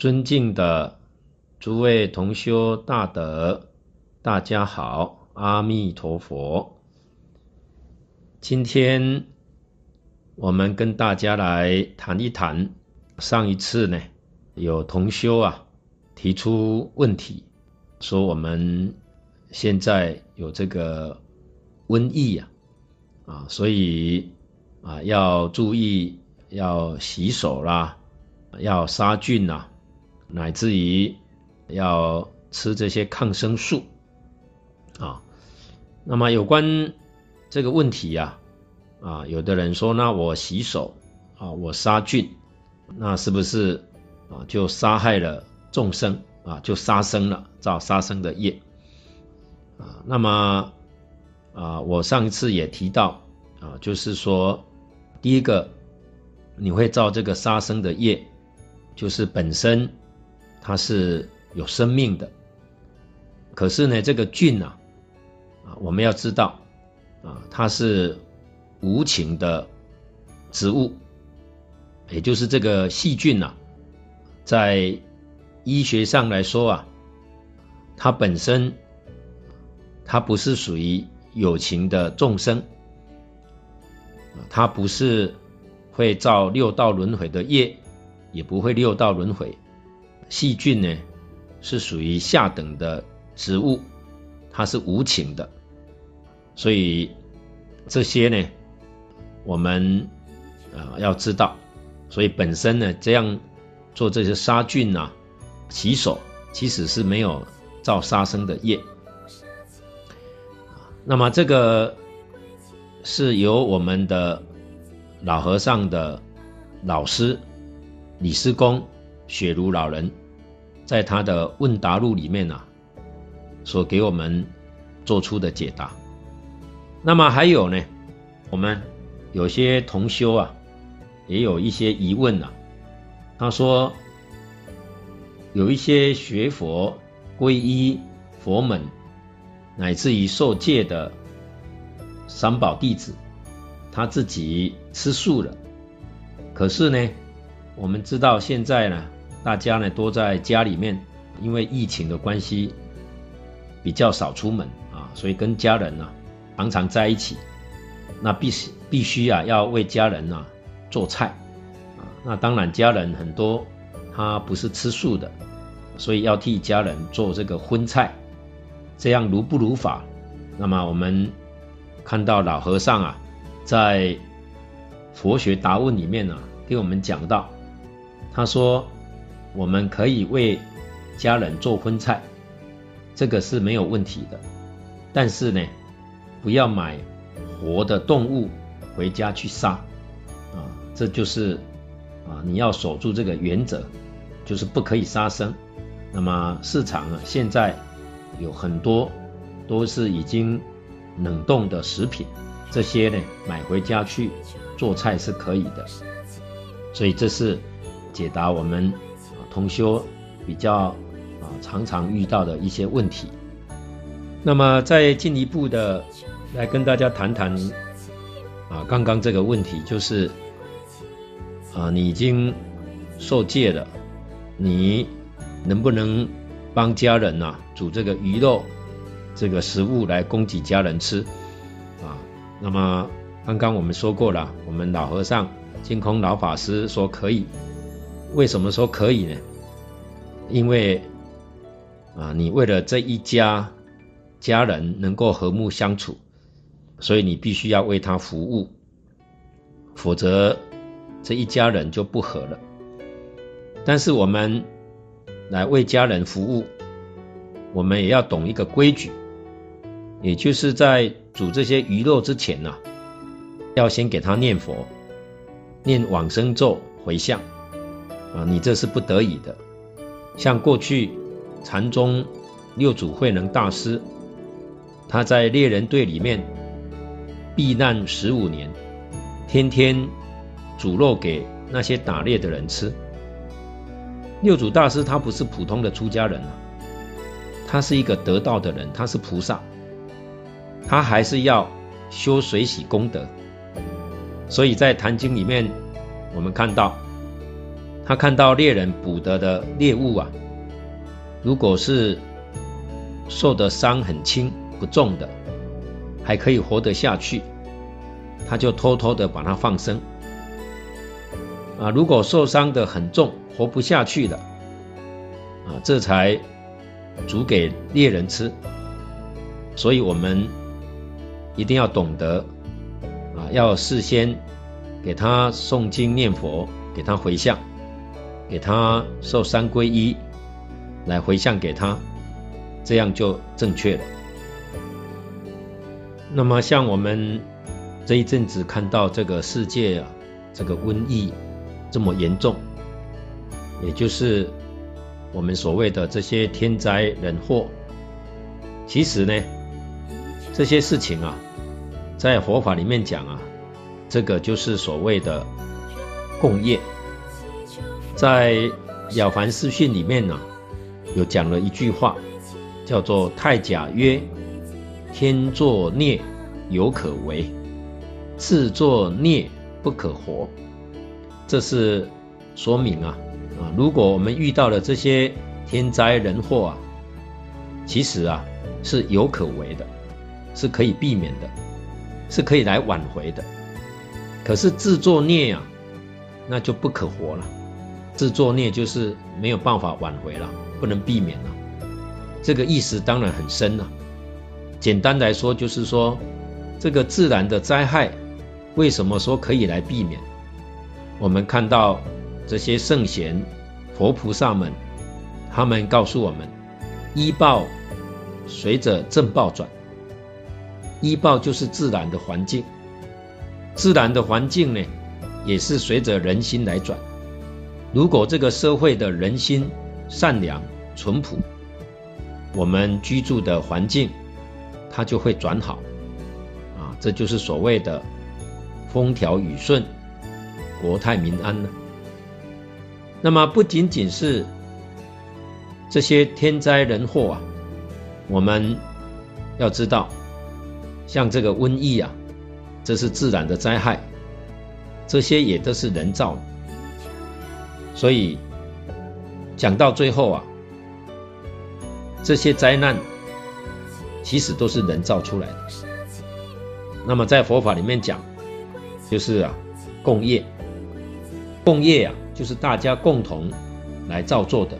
尊敬的诸位同修大德，大家好，阿弥陀佛。今天我们跟大家来谈一谈，上一次呢，有同修啊提出问题，说我们现在有这个瘟疫呀，啊，所以啊要注意要洗手啦，要杀菌呐。乃至于要吃这些抗生素啊，那么有关这个问题呀，啊，有的人说，那我洗手啊，我杀菌，那是不是啊就杀害了众生啊，就杀生了，造杀生的业啊？那么啊，我上一次也提到啊，就是说，第一个你会造这个杀生的业，就是本身。它是有生命的，可是呢，这个菌啊，啊，我们要知道啊，它是无情的植物，也就是这个细菌啊，在医学上来说啊，它本身它不是属于有情的众生，它不是会造六道轮回的业，也不会六道轮回。细菌呢，是属于下等的植物，它是无情的，所以这些呢，我们啊、呃、要知道，所以本身呢，这样做这些杀菌啊、洗手，其实是没有造杀生的业。那么这个是由我们的老和尚的老师李师公雪如老人。在他的问答录里面呢、啊，所给我们做出的解答。那么还有呢，我们有些同修啊，也有一些疑问啊。他说，有一些学佛、皈依佛门，乃至于受戒的三宝弟子，他自己吃素了。可是呢，我们知道现在呢。大家呢都在家里面，因为疫情的关系，比较少出门啊，所以跟家人呢、常常在一起。那必须必须啊要为家人呢、啊、做菜啊。那当然家人很多他不是吃素的，所以要替家人做这个荤菜，这样如不如法？那么我们看到老和尚啊在佛学答问里面呢、啊、给我们讲到，他说。我们可以为家人做荤菜，这个是没有问题的。但是呢，不要买活的动物回家去杀啊，这就是啊，你要守住这个原则，就是不可以杀生。那么市场啊，现在有很多都是已经冷冻的食品，这些呢买回家去做菜是可以的。所以这是解答我们。同修比较啊常常遇到的一些问题，那么再进一步的来跟大家谈谈啊刚刚这个问题，就是啊你已经受戒了，你能不能帮家人呐煮这个鱼肉这个食物来供给家人吃啊？那么刚刚我们说过了，我们老和尚净空老法师说可以。为什么说可以呢？因为啊，你为了这一家家人能够和睦相处，所以你必须要为他服务，否则这一家人就不和了。但是我们来为家人服务，我们也要懂一个规矩，也就是在煮这些鱼肉之前呢，要先给他念佛，念往生咒回向。啊，你这是不得已的。像过去禅宗六祖慧能大师，他在猎人队里面避难十五年，天天煮肉给那些打猎的人吃。六祖大师他不是普通的出家人啊，他是一个得道的人，他是菩萨，他还是要修水喜功德。所以在《坛经》里面，我们看到。他看到猎人捕得的猎物啊，如果是受的伤很轻不重的，还可以活得下去，他就偷偷的把它放生。啊，如果受伤的很重，活不下去了，啊，这才煮给猎人吃。所以，我们一定要懂得，啊，要事先给他诵经念佛，给他回向。给他受三皈依，来回向给他，这样就正确了。那么像我们这一阵子看到这个世界啊，这个瘟疫这么严重，也就是我们所谓的这些天灾人祸，其实呢，这些事情啊，在佛法里面讲啊，这个就是所谓的共业。在《了凡四训》里面呢、有讲了一句话，叫做“太甲曰：天作孽犹可为，自作孽不可活”。这是说明啊啊，如果我们遇到了这些天灾人祸啊，其实啊是有可为的，是可以避免的，是可以来挽回的。可是自作孽啊，那就不可活了。自作孽就是没有办法挽回了，不能避免了。这个意思当然很深了。简单来说，就是说这个自然的灾害，为什么说可以来避免？我们看到这些圣贤、佛菩萨们，他们告诉我们：依报随着正报转。依报就是自然的环境，自然的环境呢，也是随着人心来转。如果这个社会的人心善良、淳朴，我们居住的环境它就会转好，啊，这就是所谓的风调雨顺、国泰民安呢。那么不仅仅是这些天灾人祸啊，我们要知道，像这个瘟疫啊，这是自然的灾害，这些也都是人造的。所以讲到最后啊，这些灾难其实都是人造出来的。那么在佛法里面讲，就是啊，共业，共业啊，就是大家共同来造作的，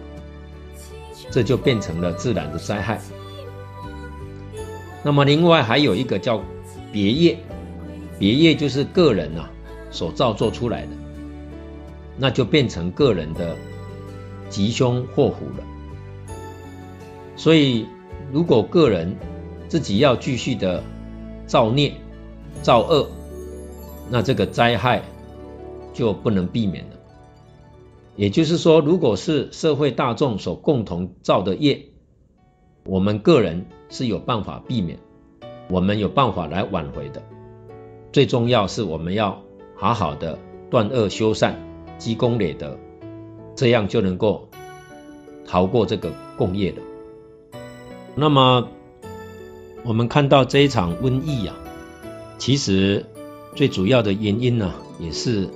这就变成了自然的灾害。那么另外还有一个叫别业，别业就是个人啊所造作出来的。那就变成个人的吉凶祸福了。所以，如果个人自己要继续的造孽、造恶，那这个灾害就不能避免了。也就是说，如果是社会大众所共同造的业，我们个人是有办法避免，我们有办法来挽回的。最重要是我们要好好的断恶修善。积功累德，这样就能够逃过这个共业了。那么，我们看到这一场瘟疫啊，其实最主要的原因呢、也是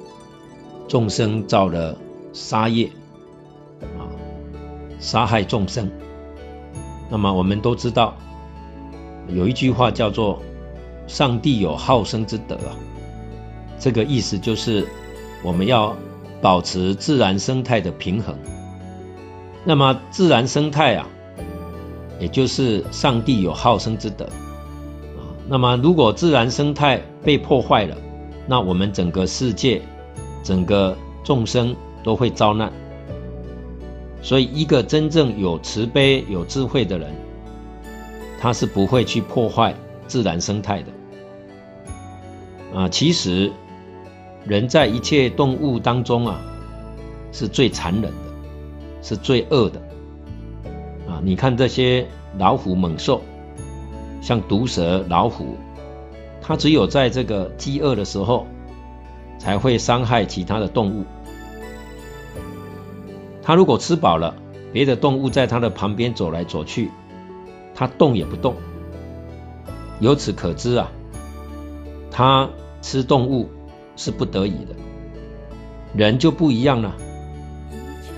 众生造了杀业啊，杀害众生。那么我们都知道，有一句话叫做“上帝有好生之德”啊，这个意思就是我们要。保持自然生态的平衡。那么自然生态啊，也就是上帝有好生之德啊。那么如果自然生态被破坏了，那我们整个世界、整个众生都会遭难。所以，一个真正有慈悲、有智慧的人，他是不会去破坏自然生态的啊。其实。人在一切动物当中啊，是最残忍的，是最恶的啊！你看这些老虎、猛兽，像毒蛇、老虎，它只有在这个饥饿的时候，才会伤害其他的动物。它如果吃饱了，别的动物在它的旁边走来走去，它动也不动。由此可知啊，它吃动物。是不得已的，人就不一样了。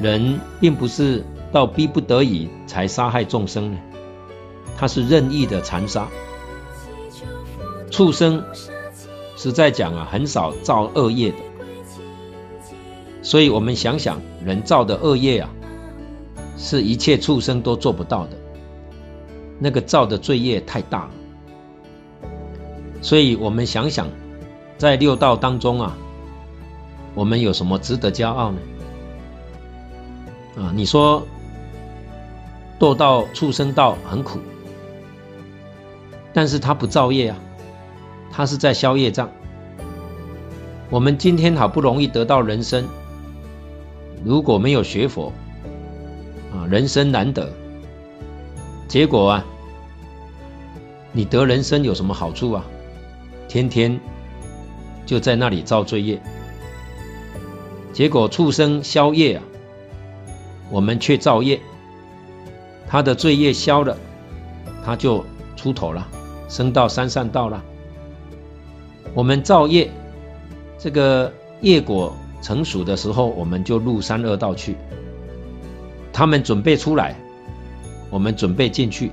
人并不是到逼不得已才杀害众生呢，他是任意的残杀。畜生实在讲啊，很少造恶业的，所以我们想想，人造的恶业啊，是一切畜生都做不到的，那个造的罪业太大了。所以我们想想，在六道当中啊，我们有什么值得骄傲呢？啊，你说堕到畜生道很苦，但是他不造业啊，他是在消业障。我们今天好不容易得到人生，如果没有学佛，啊，人生难得，结果啊，你得人生有什么好处啊？天天就在那里造罪业，结果畜生消业啊，我们却造业。他的罪业消了，他就出头了，升到三善道了。我们造业，这个业果成熟的时候，我们就入三恶道去。他们准备出来，我们准备进去，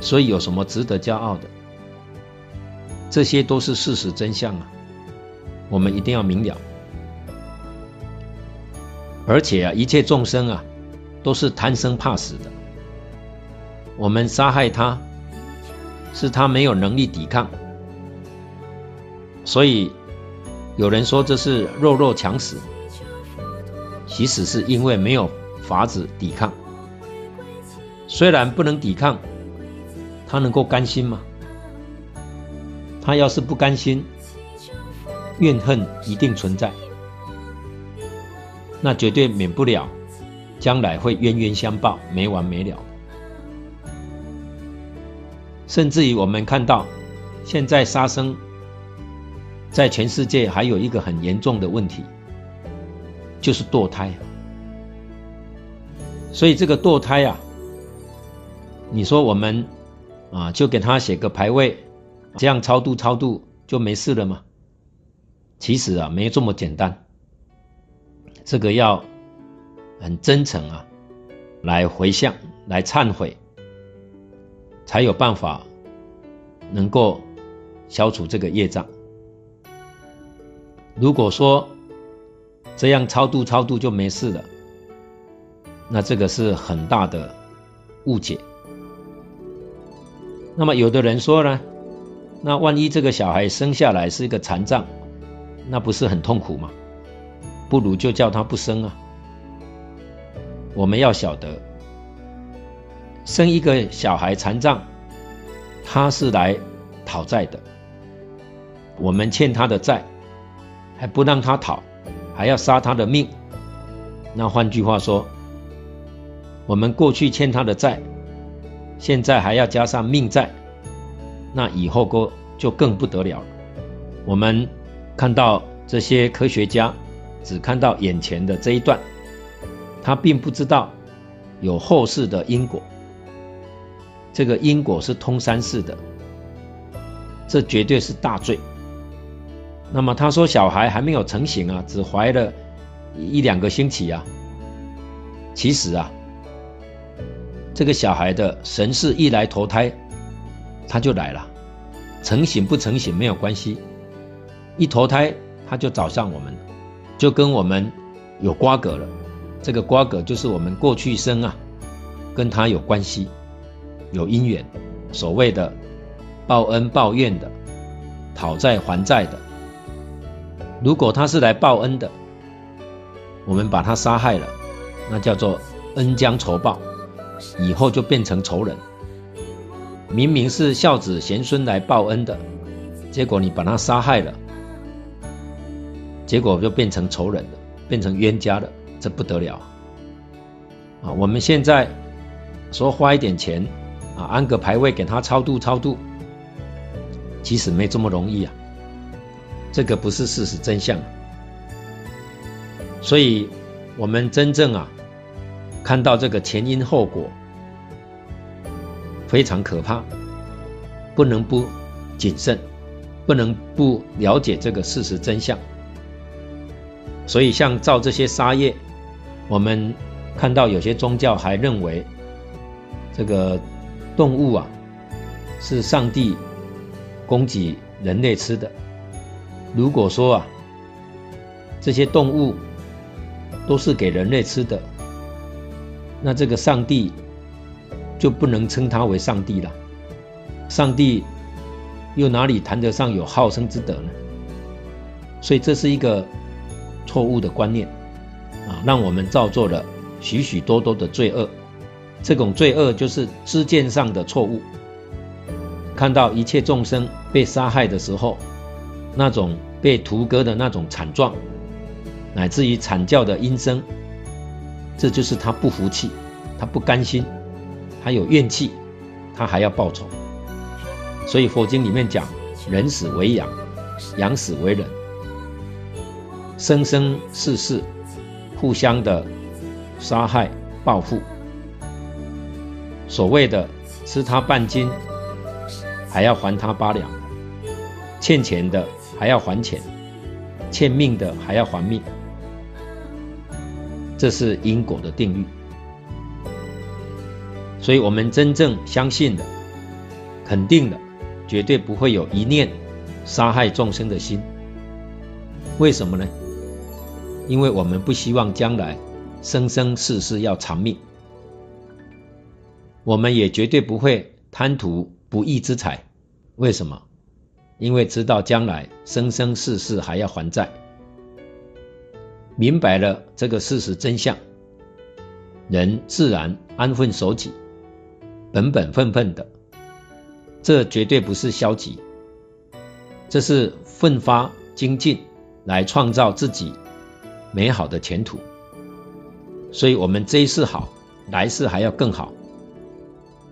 所以有什么值得骄傲的？这些都是事实真相啊，我们一定要明了。而且啊，一切众生啊，都是贪生怕死的。我们杀害他，是他没有能力抵抗。所以有人说这是弱肉强食，其实是因为没有法子抵抗。虽然不能抵抗，他能够甘心吗？他要是不甘心，怨恨一定存在，那绝对免不了，将来会冤冤相报，没完没了。甚至于我们看到，现在杀生，在全世界还有一个很严重的问题，就是堕胎。所以这个堕胎啊，你说我们啊，就给他写个牌位。这样超度超度就没事了吗？其实啊，没这么简单。这个要很真诚啊，来回向，来忏悔，才有办法能够消除这个业障。如果说这样超度超度就没事了，那这个是很大的误解。那么有的人说呢？那万一这个小孩生下来是一个残障，那不是很痛苦吗？不如就叫他不生啊！我们要晓得，生一个小孩残障，他是来讨债的，我们欠他的债，还不让他讨，还要杀他的命。那换句话说，我们过去欠他的债，现在还要加上命债。那以后哥就更不得了。我们看到这些科学家只看到眼前的这一段，他并不知道有后世的因果。这个因果是通三世的，这绝对是大罪。那么他说小孩还没有成型啊，只怀了一两个星期啊。其实啊，这个小孩的神是一来投胎。他就来了，成型不成型没有关系，一投胎他就找上我们，就跟我们有瓜葛了。这个瓜葛就是我们过去生啊，跟他有关系，有因缘，所谓的报恩报怨的，讨债还债的。如果他是来报恩的，我们把他杀害了，那叫做恩将仇报，以后就变成仇人。明明是孝子贤孙来报恩的，结果你把他杀害了，结果就变成仇人了，变成冤家了，这不得了啊！我们现在说花一点钱啊，安个牌位给他超度超度，其实没这么容易啊，这个不是事实真相。所以，我们真正啊，看到这个前因后果。非常可怕，不能不谨慎，不能不了解这个事实真相。所以，像造这些杀业，我们看到有些宗教还认为这个动物啊是上帝供给人类吃的。如果说啊这些动物都是给人类吃的，那这个上帝就不能称他为上帝了。上帝又哪里谈得上有好生之德呢？所以这是一个错误的观念啊，让我们造作了许许多多的罪恶。这种罪恶就是知见上的错误。看到一切众生被杀害的时候，那种被屠割的那种惨状。乃至于惨叫的音声，这就是他不服气，他不甘心，他有怨气，他还要报仇。所以佛经里面讲，人死为羊，羊死为人，生生世世互相的杀害报复。所谓的吃他半斤，还要还他八两；欠钱的还要还钱，欠命的还要还命。这是因果的定律，所以我们真正相信的、肯定的，绝对不会有一念杀害众生的心。为什么呢？因为我们不希望将来生生世世要偿命，我们也绝对不会贪图不义之财。为什么？因为知道将来生生世世还要还债。明白了这个事实真相，人自然安分守己，本本分分的。这绝对不是消极，这是奋发精进来创造自己美好的前途。所以，我们这一世好，来世还要更好，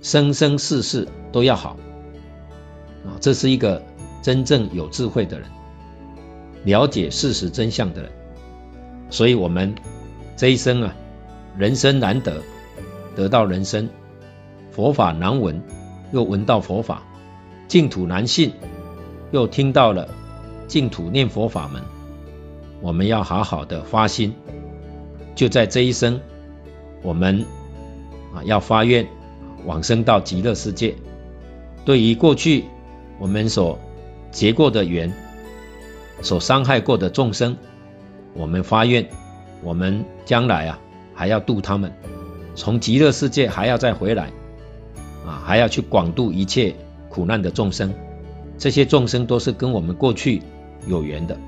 生生世世都要好。啊，这是一个真正有智慧的人，了解事实真相的人。所以，我们这一生啊，人生难得，得到人生；佛法难闻，又闻到佛法；净土难信，又听到了净土念佛法门。我们要好好的发心，就在这一生，我们啊要发愿往生到极乐世界。对于过去我们所结过的缘，所伤害过的众生。我们发愿，我们将来啊还要度他们，从极乐世界还要再回来，啊还要去广度一切苦难的众生，这些众生都是跟我们过去有缘的，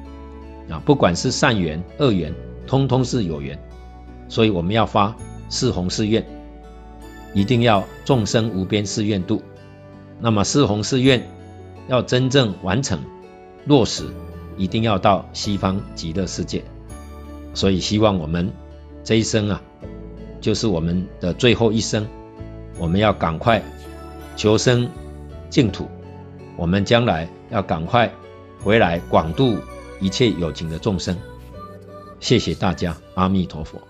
啊不管是善缘恶缘，通通是有缘，所以我们要发四弘誓愿，一定要众生无边誓愿度，那么四弘誓愿要真正完成落实，一定要到西方极乐世界。所以，希望我们这一生啊，就是我们的最后一生，我们要赶快求生净土，我们将来要赶快回来广度一切有情的众生。谢谢大家，阿弥陀佛。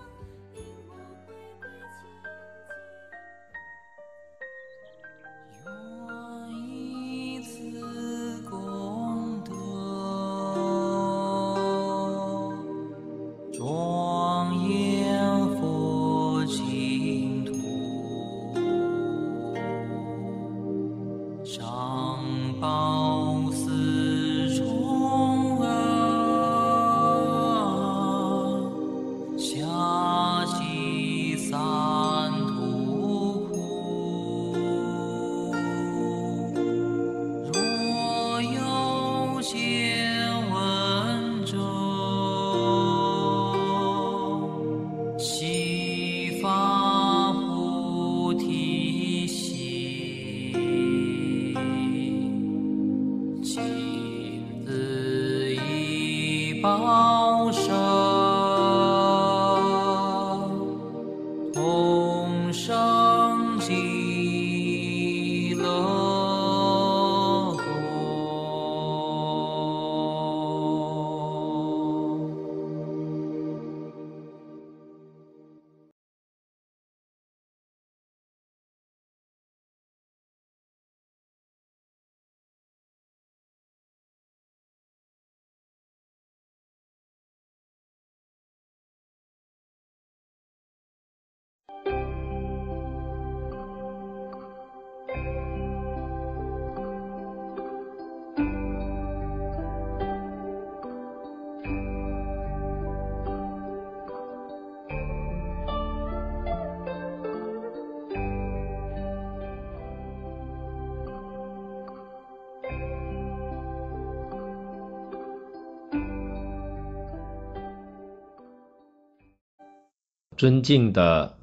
尊敬的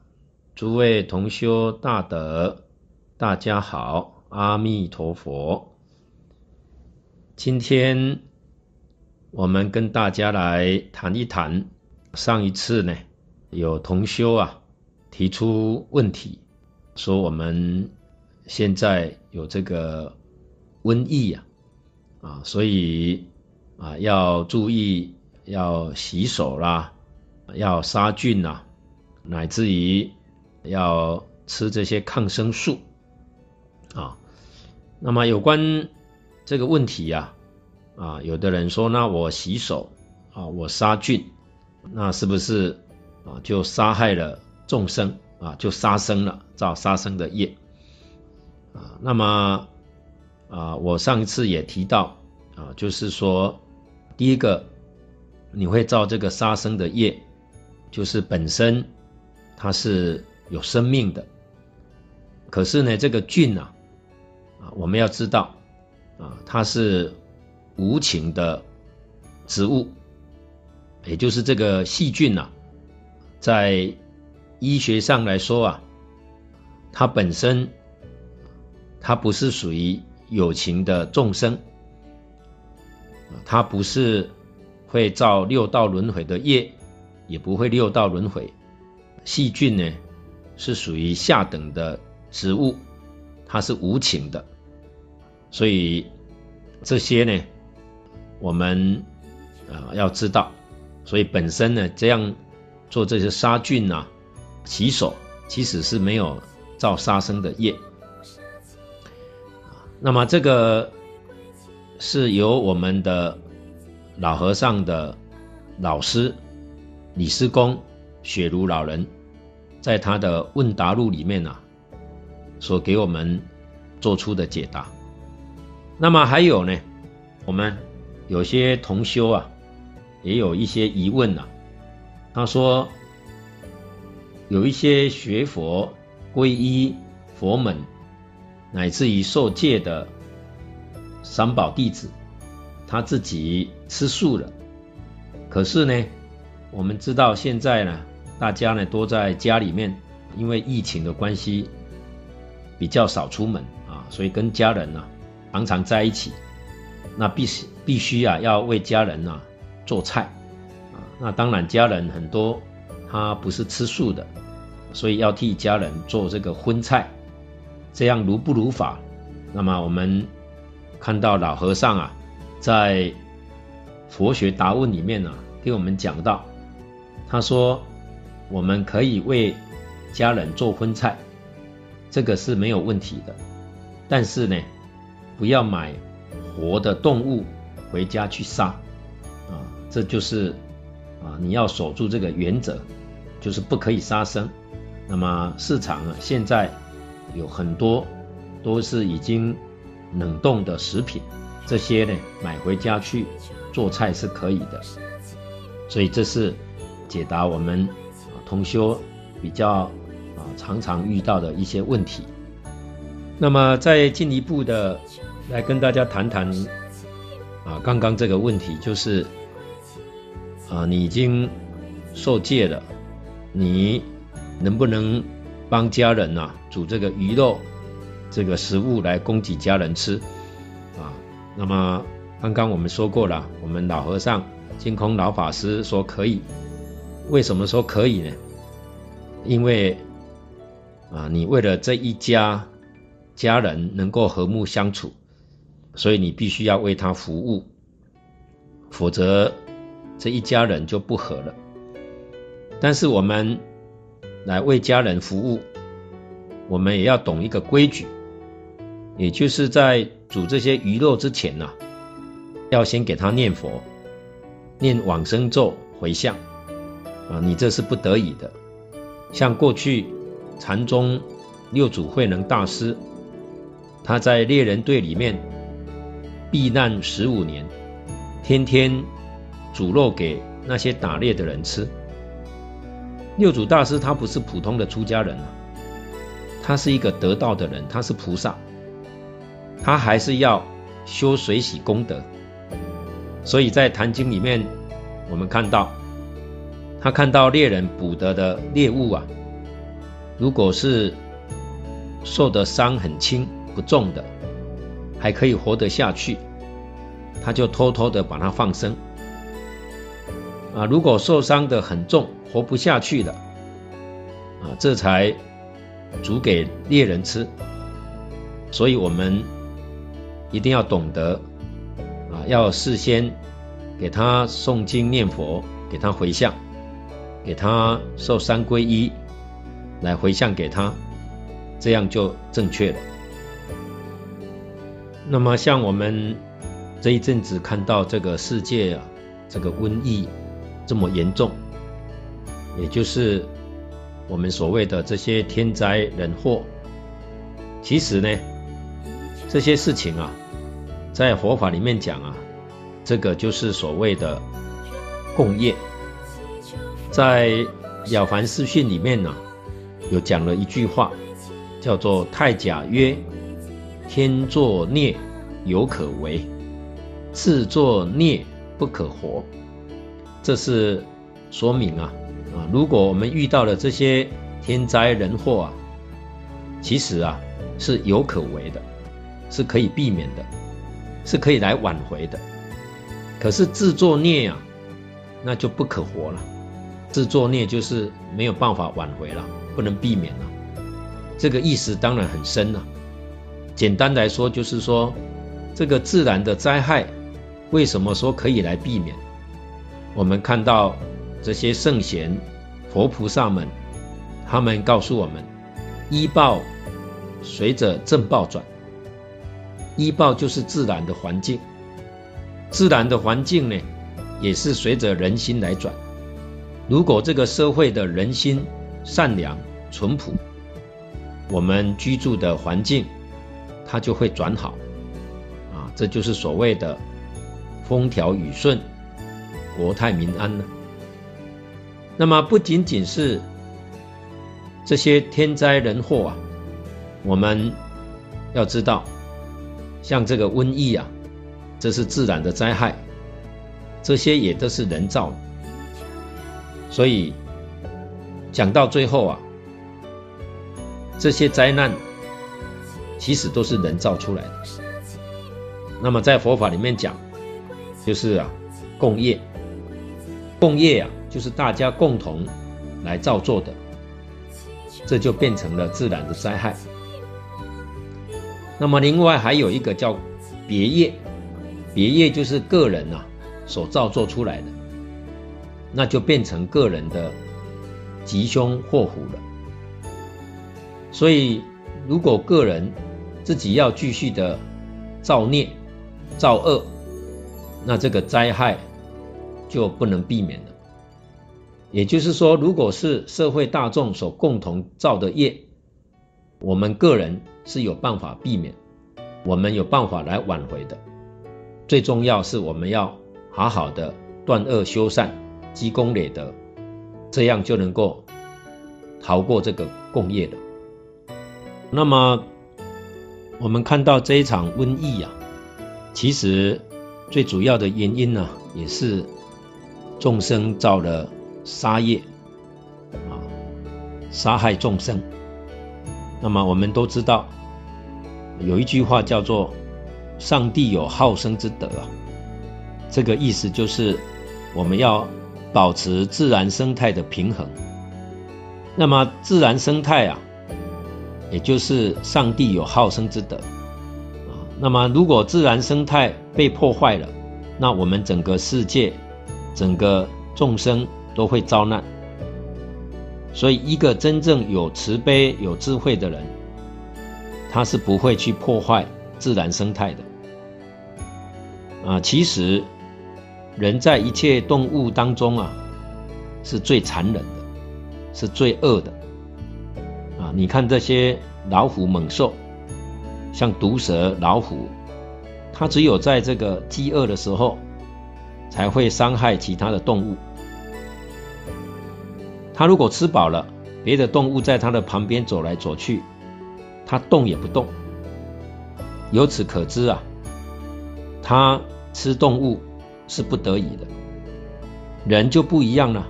诸位同修大德，大家好，阿弥陀佛。今天我们跟大家来谈一谈，上一次呢，有同修啊提出问题，说我们现在有这个瘟疫啊，啊，所以啊要注意，要洗手啦，要杀菌呐。乃至于要吃这些抗生素啊，那么有关这个问题呀，啊，有的人说，那我洗手啊，我杀菌，那是不是啊就杀害了众生啊，就杀生了，造杀生的业啊？那么啊，我上一次也提到啊，就是说，第一个你会造这个杀生的业，就是本身。它是有生命的，可是呢，这个菌啊，啊，我们要知道啊，它是无情的植物，也就是这个细菌啊，在医学上来说啊，它本身它不是属于有情的众生，它不是会造六道轮回的业，也不会六道轮回。细菌呢，是属于下等的植物，它是无情的，所以这些呢，我们啊、要知道，所以本身呢，这样做这些杀菌啊、洗手，其实是没有造杀生的业。那么这个是由我们的老和尚的老师李师公。雪如老人在他的问答录里面啊，所给我们做出的解答。那么还有呢，我们有些同修啊，也有一些疑问啊。他说，有一些学佛、皈依佛门，乃至于受戒的三宝弟子，他自己吃素了。可是呢，我们知道现在呢。大家呢都在家里面，因为疫情的关系，比较少出门啊，所以跟家人呢、常常在一起。那必须必须啊要为家人啊做菜啊。那当然家人很多他不是吃素的，所以要替家人做这个荤菜，这样如不如法？那么我们看到老和尚啊在佛学答问里面呢、给我们讲到，他说。我们可以为家人做荤菜，这个是没有问题的。但是呢，不要买活的动物回家去杀啊，这就是啊，你要守住这个原则，就是不可以杀生。那么市场啊，现在有很多都是已经冷冻的食品，这些呢买回家去做菜是可以的。所以这是解答我们。同修比较啊常常遇到的一些问题，那么再进一步的来跟大家谈谈啊刚刚这个问题，就是啊你已经受戒了，你能不能帮家人呐煮这个鱼肉这个食物来供给家人吃啊？那么刚刚我们说过了，我们老和尚净空老法师说可以。为什么说可以呢？因为啊，你为了这一家家人能够和睦相处，所以你必须要为他服务，否则这一家人就不和了。但是我们来为家人服务，我们也要懂一个规矩，也就是在煮这些鱼肉之前呐，要先给他念佛，念往生咒回向。啊，你这是不得已的，像过去禅宗六祖慧能大师，他在猎人队里面避难十五年，天天煮肉给那些打猎的人吃。六祖大师他不是普通的出家人啊，他是一个得道的人，他是菩萨，他还是要修水喜功德。所以在《坛经》里面，我们看到他看到猎人捕得的猎物啊，如果是受的伤很轻不重的，还可以活得下去，他就偷偷的把它放生。啊，如果受伤的很重，活不下去了，啊，这才煮给猎人吃。所以，我们一定要懂得，啊，要事先给他诵经念佛，给他回向，给他受三皈依，来回向给他，这样就正确了。那么，像我们这一阵子看到这个世界啊，这个瘟疫。这么严重，也就是我们所谓的这些天灾人祸。其实呢，这些事情啊，在佛法里面讲啊，这个就是所谓的共业。在《了凡四训》里面呢、有讲了一句话，叫做“太甲曰：天作孽犹可为，自作孽不可活”。这是说明啊啊，如果我们遇到了这些天灾人祸啊，其实啊是有可为的，是可以避免的，是可以来挽回的。可是自作孽啊，那就不可活了。自作孽就是没有办法挽回了，不能避免了。这个意思当然很深了。简单来说就是说，这个自然的灾害，为什么说可以来避免？我们看到这些圣贤、佛菩萨们，他们告诉我们：依报随着正报转。依报就是自然的环境，自然的环境呢，也是随着人心来转。如果这个社会的人心善良、淳朴，我们居住的环境它就会转好。啊，这就是所谓的风调雨顺。国泰民安呢？那么不仅仅是这些天灾人祸啊，我们要知道，像这个瘟疫啊，这是自然的灾害，这些也都是人造。所以讲到最后啊，这些灾难其实都是人造出来的。那么在佛法里面讲，就是啊，共业。共业啊，就是大家共同来造作的，这就变成了自然的灾害。那么另外还有一个叫别业，别业就是个人啊所造作出来的，那就变成个人的吉凶祸福了。所以如果个人自己要继续的造孽造恶，那这个灾害。就不能避免了。也就是说，如果是社会大众所共同造的业，我们个人是有办法避免，我们有办法来挽回的。最重要是我们要好好的断恶修善，积功累德，这样就能够逃过这个共业的。那么，我们看到这一场瘟疫啊，其实最主要的原因呢、也是。众生造了杀业，啊，杀害众生。那么我们都知道，有一句话叫做“上帝有好生之德”啊，这个意思就是我们要保持自然生态的平衡。那么自然生态啊，也就是上帝有好生之德啊。那么如果自然生态被破坏了，那我们整个世界。整个众生都会遭难，所以一个真正有慈悲、有智慧的人，他是不会去破坏自然生态的。啊，其实人在一切动物当中啊，是最残忍的，是最恶的。啊你看这些老虎猛兽，像毒蛇、老虎，它只有在这个饥饿的时候，才会伤害其他的动物。它如果吃饱了，别的动物在它的旁边走来走去，它动也不动。由此可知啊，它吃动物是不得已的。人就不一样了，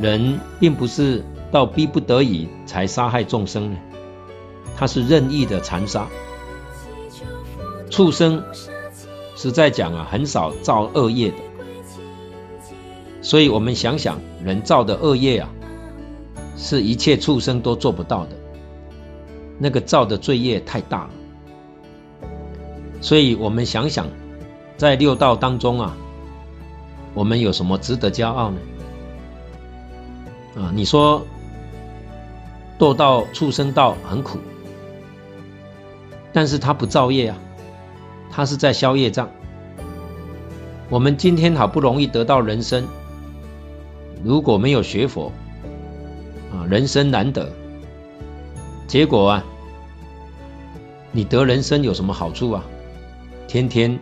人并不是到逼不得已才杀害众生呢，他是任意的残杀。畜生实在讲啊，很少造恶业的，所以我们想想，人造的恶业啊，是一切畜生都做不到的，那个造的罪业太大了。所以我们想想，在六道当中啊。我们有什么值得骄傲呢？啊，你说堕到畜生道很苦，但是他不造业啊，他是在消业障。我们今天好不容易得到人生，如果没有学佛，啊，人生难得，结果啊，你得人生有什么好处啊？天天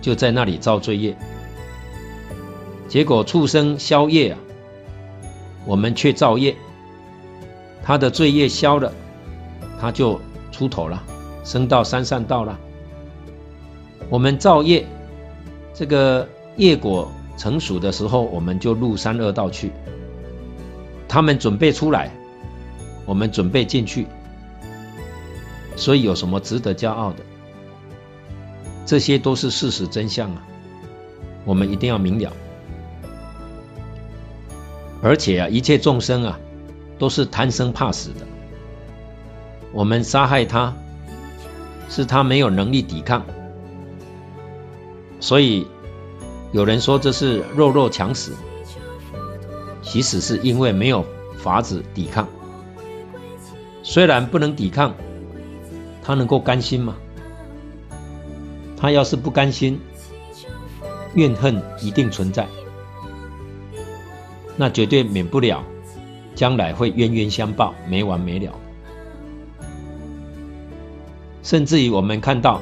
就在那里造罪业。结果畜生消业啊，我们却造业，他的罪业消了，他就出头了，升到三善道了。我们造业，这个业果成熟的时候，我们就入三恶道去。他们准备出来，我们准备进去，所以有什么值得骄傲的？这些都是事实真相啊，我们一定要明了。而且啊，一切众生啊，都是贪生怕死的。我们杀害他，是他没有能力抵抗。所以有人说这是弱肉强食，其实是因为没有法子抵抗。虽然不能抵抗，他能够甘心吗？他要是不甘心，怨恨一定存在。那绝对免不了，将来会冤冤相报，没完没了。甚至于我们看到，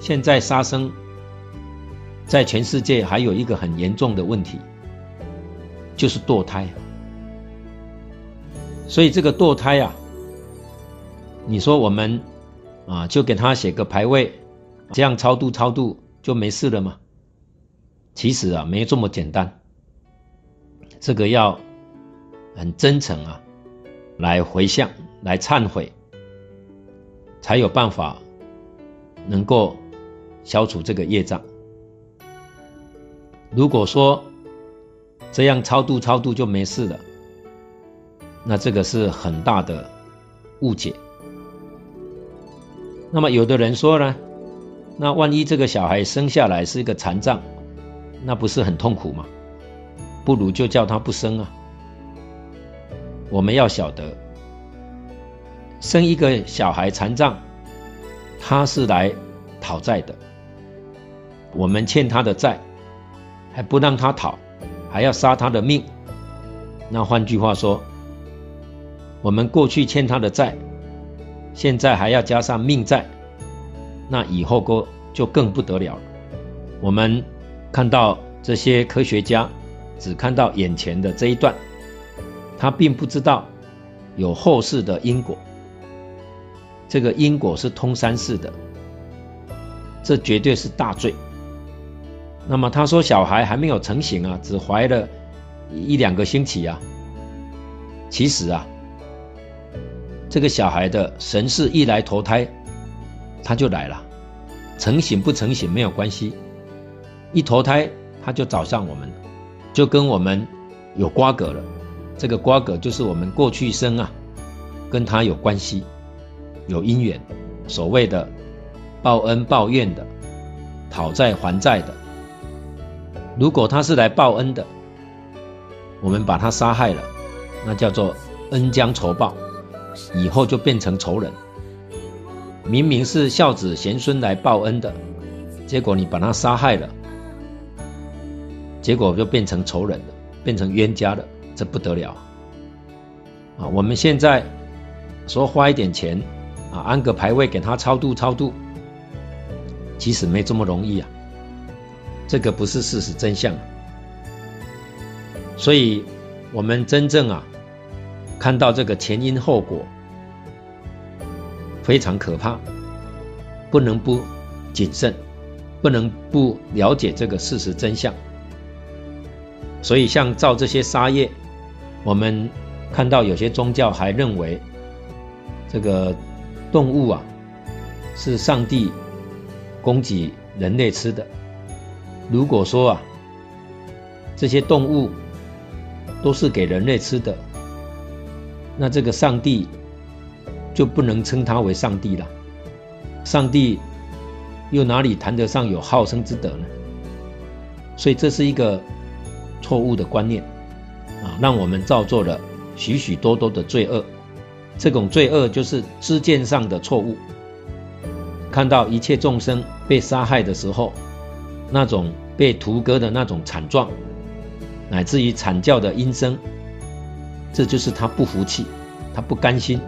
现在杀生在全世界还有一个很严重的问题，就是堕胎。所以这个堕胎啊，你说我们啊，就给他写个牌位，这样超度超度就没事了吗？其实啊，没这么简单。这个要很真诚啊，来回向，来忏悔，才有办法能够消除这个业障。如果说这样超度超度就没事了，那这个是很大的误解。那么有的人说呢，那万一这个小孩生下来是一个残障，那不是很痛苦吗？不如就叫他不生啊！我们要晓得，生一个小孩残障，他是来讨债的。我们欠他的债，还不让他讨，还要杀他的命。那换句话说，我们过去欠他的债，现在还要加上命债，那以后哥就更不得了。我们看到这些科学家。只看到眼前的这一段，他并不知道有后世的因果。这个因果是通三世的，这绝对是大罪。那么他说小孩还没有成型啊，只怀了一两个星期啊。其实啊，这个小孩的神识一来投胎，他就来了，成型不成型没有关系，一投胎他就找上我们。就跟我们有瓜葛了，这个瓜葛就是我们过去生啊，跟他有关系，有因缘，所谓的报恩报怨的，讨债还债的。如果他是来报恩的，我们把他杀害了，那叫做恩将仇报，以后就变成仇人。明明是孝子贤孙来报恩的，结果你把他杀害了。结果就变成仇人了，变成冤家了，这不得了啊！我们现在说花一点钱啊，安个牌位给他超度超度，其实没这么容易啊。这个不是事实真相，所以我们真正啊看到这个前因后果非常可怕，不能不谨慎，不能不了解这个事实真相。所以像造这些杀业，我们看到有些宗教还认为这个动物啊是上帝供给人类吃的。如果说啊，这些动物都是给人类吃的，那这个上帝就不能称他为上帝了。上帝又哪里谈得上有好生之德呢？所以这是一个错误的观念啊，让我们造作了许许多多的罪恶。这种罪恶就是知见上的错误，看到一切众生被杀害的时候。那种被屠割的那种惨状，乃至于惨叫的音声，这就是他不服气，他不甘心，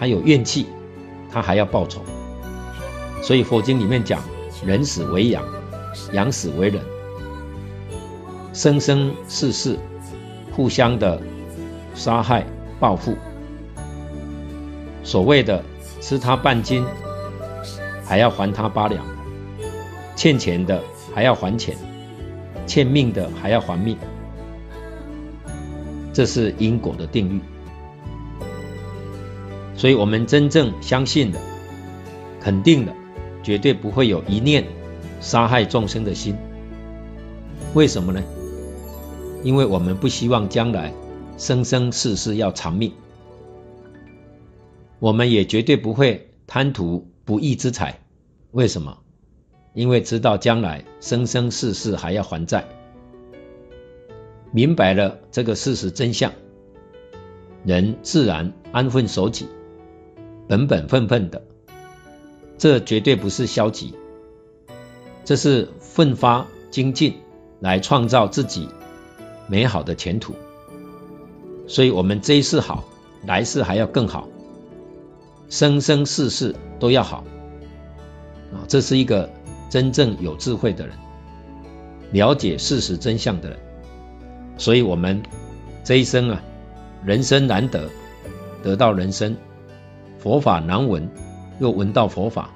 他有怨气，他还要报仇。所以佛经里面讲，人死为羊，羊死为人，生生世世互相的杀害报复。所谓的吃他半斤，还要还他八两，欠钱的。还要还钱，欠命的还要还命，这是因果的定律。所以，我们真正相信的、肯定的，绝对不会有一念杀害众生的心。为什么呢？因为我们不希望将来生生世世要偿命，我们也绝对不会贪图不义之财。为什么？因为知道将来生生世世还要还债，明白了这个事实真相，人自然安分守己，本本分分的。这绝对不是消极，这是奋发精进来创造自己美好的前途。所以，我们这一世好，来世还要更好，生生世世都要好啊！这是一个。真正有智慧的人，了解事实真相的人，所以我们这一生啊，人生难得，得到人生；佛法难闻，又闻到佛法；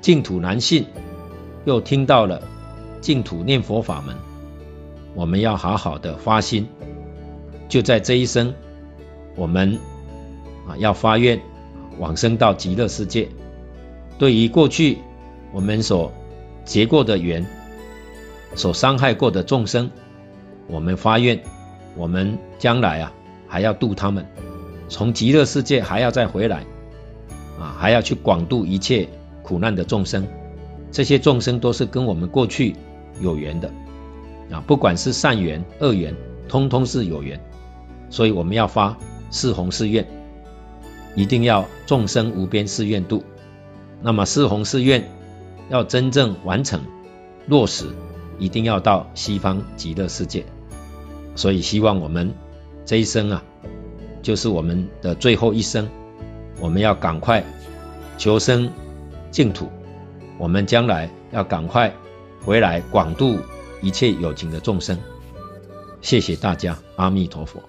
净土难信，又听到了净土念佛法门。我们要好好的发心，就在这一生，我们啊要发愿往生到极乐世界。对于过去我们所结过的缘，所伤害过的众生，我们发愿，我们将来啊还要度他们，从极乐世界还要再回来，啊还要去广度一切苦难的众生，这些众生都是跟我们过去有缘的，啊不管是善缘恶缘，通通是有缘，所以我们要发四弘誓愿，一定要众生无边誓愿度，那么四弘誓愿。要真正完成落实，一定要到西方极乐世界。所以希望我们这一生啊，就是我们的最后一生，我们要赶快求生净土。我们将来要赶快回来广度一切有情的众生。谢谢大家，阿弥陀佛。